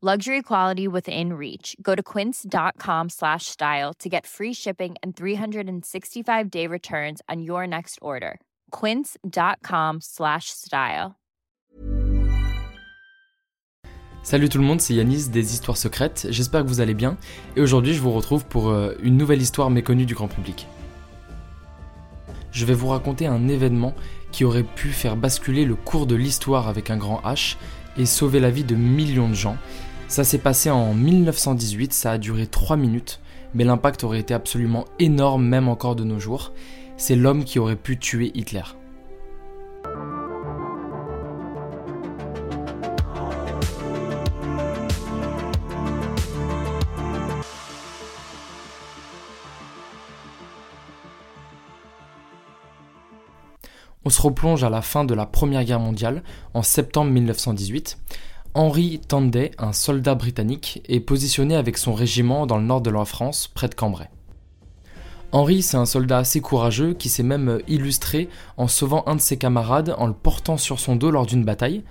Luxury quality within reach. Go to quince.com slash style to get free shipping and 365 day returns on your next order. Quince.com slash style. Salut tout le monde, c'est Yanis des Histoires Secrètes, j'espère que vous allez bien, et aujourd'hui je vous retrouve pour euh, une nouvelle histoire méconnue du grand public. Je vais vous raconter un événement qui aurait pu faire basculer le cours de l'histoire avec un grand H et sauver la vie de millions de gens. Ça s'est passé en 1918, ça a duré 3 minutes, mais l'impact aurait été absolument énorme même encore de nos jours. C'est l'homme qui aurait pu tuer Hitler. On se replonge à la fin de la Première Guerre mondiale, en septembre 1918. Henry Tanday, un soldat britannique, est positionné avec son régiment dans le nord de la France, près de Cambrai. Henry, c'est un soldat assez courageux qui s'est même illustré en sauvant un de ses camarades en le portant sur son dos lors d'une bataille.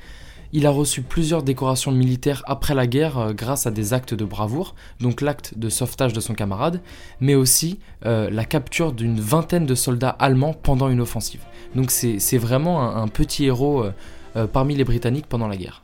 Il a reçu plusieurs décorations militaires après la guerre euh, grâce à des actes de bravoure, donc l'acte de sauvetage de son camarade, mais aussi euh, la capture d'une vingtaine de soldats allemands pendant une offensive. Donc c'est vraiment un, petit héros euh, parmi les Britanniques pendant la guerre.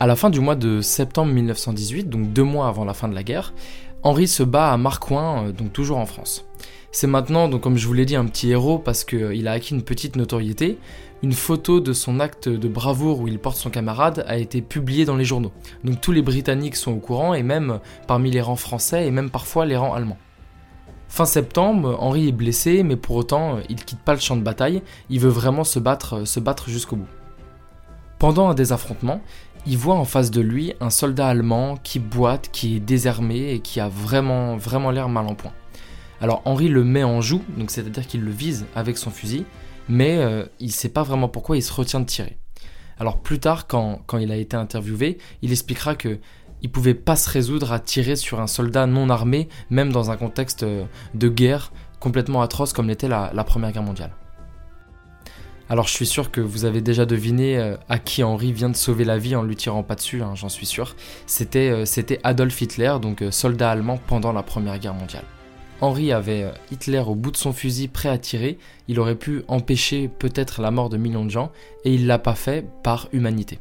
À la fin du mois de septembre 1918, donc deux mois avant la fin de la guerre, Henri se bat à Marcoing, donc toujours en France. C'est maintenant, comme je vous l'ai dit, un petit héros parce qu'il a acquis une petite notoriété. Une photo de son acte de bravoure où il porte son camarade a été publiée dans les journaux. Donc tous les Britanniques sont au courant et même parmi les rangs français et même parfois les rangs allemands. Fin septembre, Henri est blessé, mais pour autant, il quitte pas le champ de bataille, il veut vraiment se battre, se battre jusqu'au bout. Pendant un des affrontements, il voit en face de lui un soldat allemand qui boite, qui est désarmé et qui a vraiment, vraiment l'air mal en point. Alors Henri le met en joue, donc c'est-à-dire qu'il le vise avec son fusil, mais euh, il ne sait pas vraiment pourquoi il se retient de tirer. Alors plus tard, quand, il a été interviewé, il expliquera que il pouvait pas se résoudre à tirer sur un soldat non armé, même dans un contexte euh, de guerre complètement atroce comme l'était la, Première Guerre mondiale. Alors je suis sûr que vous avez déjà deviné euh, à qui Henri vient de sauver la vie en lui tirant pas dessus, hein, j'en suis sûr. C'était Adolf Hitler, donc soldat allemand pendant la Première Guerre mondiale. Henri avait euh, Hitler au bout de son fusil prêt à tirer, il aurait pu empêcher peut-être la mort de millions de gens, et il l'a pas fait par humanité.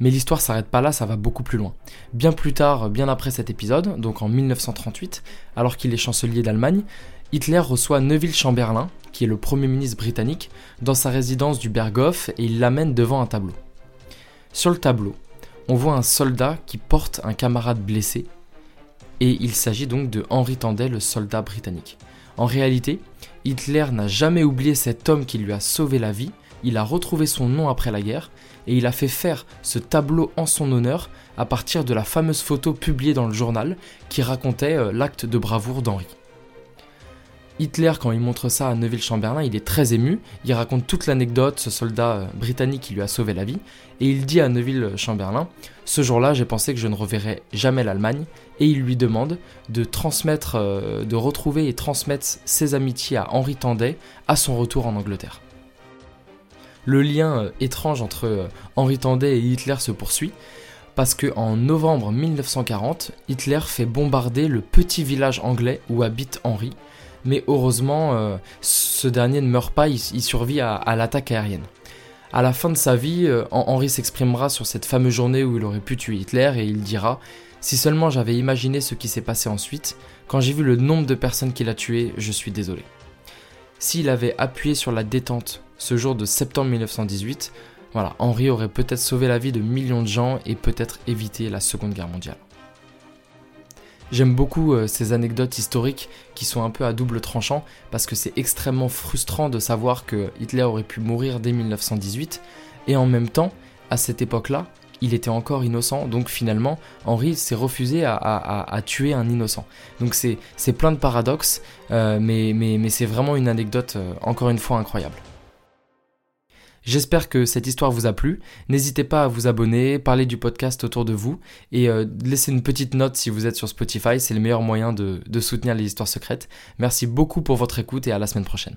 Mais l'histoire s'arrête pas là, ça va beaucoup plus loin. Bien plus tard, bien après cet épisode, donc en 1938, alors qu'il est chancelier d'Allemagne, Hitler reçoit Neville Chamberlain, qui est le premier ministre britannique, dans sa résidence du Berghof et il l'amène devant un tableau. Sur le tableau, on voit un soldat qui porte un camarade blessé, et il s'agit donc de Henri Tandet, le soldat britannique. En réalité, Hitler n'a jamais oublié cet homme qui lui a sauvé la vie, il a retrouvé son nom après la guerre, et il a fait faire ce tableau en son honneur à partir de la fameuse photo publiée dans le journal qui racontait euh, l'acte de bravoure d'Henri. Hitler, quand il montre ça à Neuville-Chamberlain, il est très ému. Il raconte toute l'anecdote, ce soldat euh, britannique qui lui a sauvé la vie. Et il dit à Neuville-Chamberlain Ce jour-là, j'ai pensé que je ne reverrais jamais l'Allemagne. Et il lui demande de transmettre, euh, de retrouver et transmettre ses amitiés à Henri Tandet à son retour en Angleterre. Le lien euh, étrange entre Henri Tandet et Hitler se poursuit parce qu'en novembre 1940, Hitler fait bombarder le petit village anglais où habite Henri mais heureusement, euh, ce dernier ne meurt pas, il, survit à, l'attaque aérienne. À la fin de sa vie, euh, Henri s'exprimera sur cette fameuse journée où il aurait pu tuer Hitler et il dira Si seulement j'avais imaginé ce qui s'est passé ensuite, quand j'ai vu le nombre de personnes qu'il a tuées, je suis désolé. S'il avait appuyé sur la détente ce jour de septembre 1918, voilà, Henri aurait peut-être sauvé la vie de millions de gens et peut-être évité la Seconde Guerre mondiale. J'aime beaucoup euh, ces anecdotes historiques qui sont un peu à double tranchant parce que c'est extrêmement frustrant de savoir que Hitler aurait pu mourir dès 1918 et en même temps, à cette époque-là, il était encore innocent, donc finalement, Henri s'est refusé à, tuer un innocent. Donc c'est plein de paradoxes, euh, mais, c'est vraiment une anecdote, euh, encore une fois, incroyable. J'espère que cette histoire vous a plu. N'hésitez pas à vous abonner, parler du podcast autour de vous et euh, laisser une petite note si vous êtes sur Spotify. C'est le meilleur moyen de soutenir les histoires secrètes. Merci beaucoup pour votre écoute et à la semaine prochaine.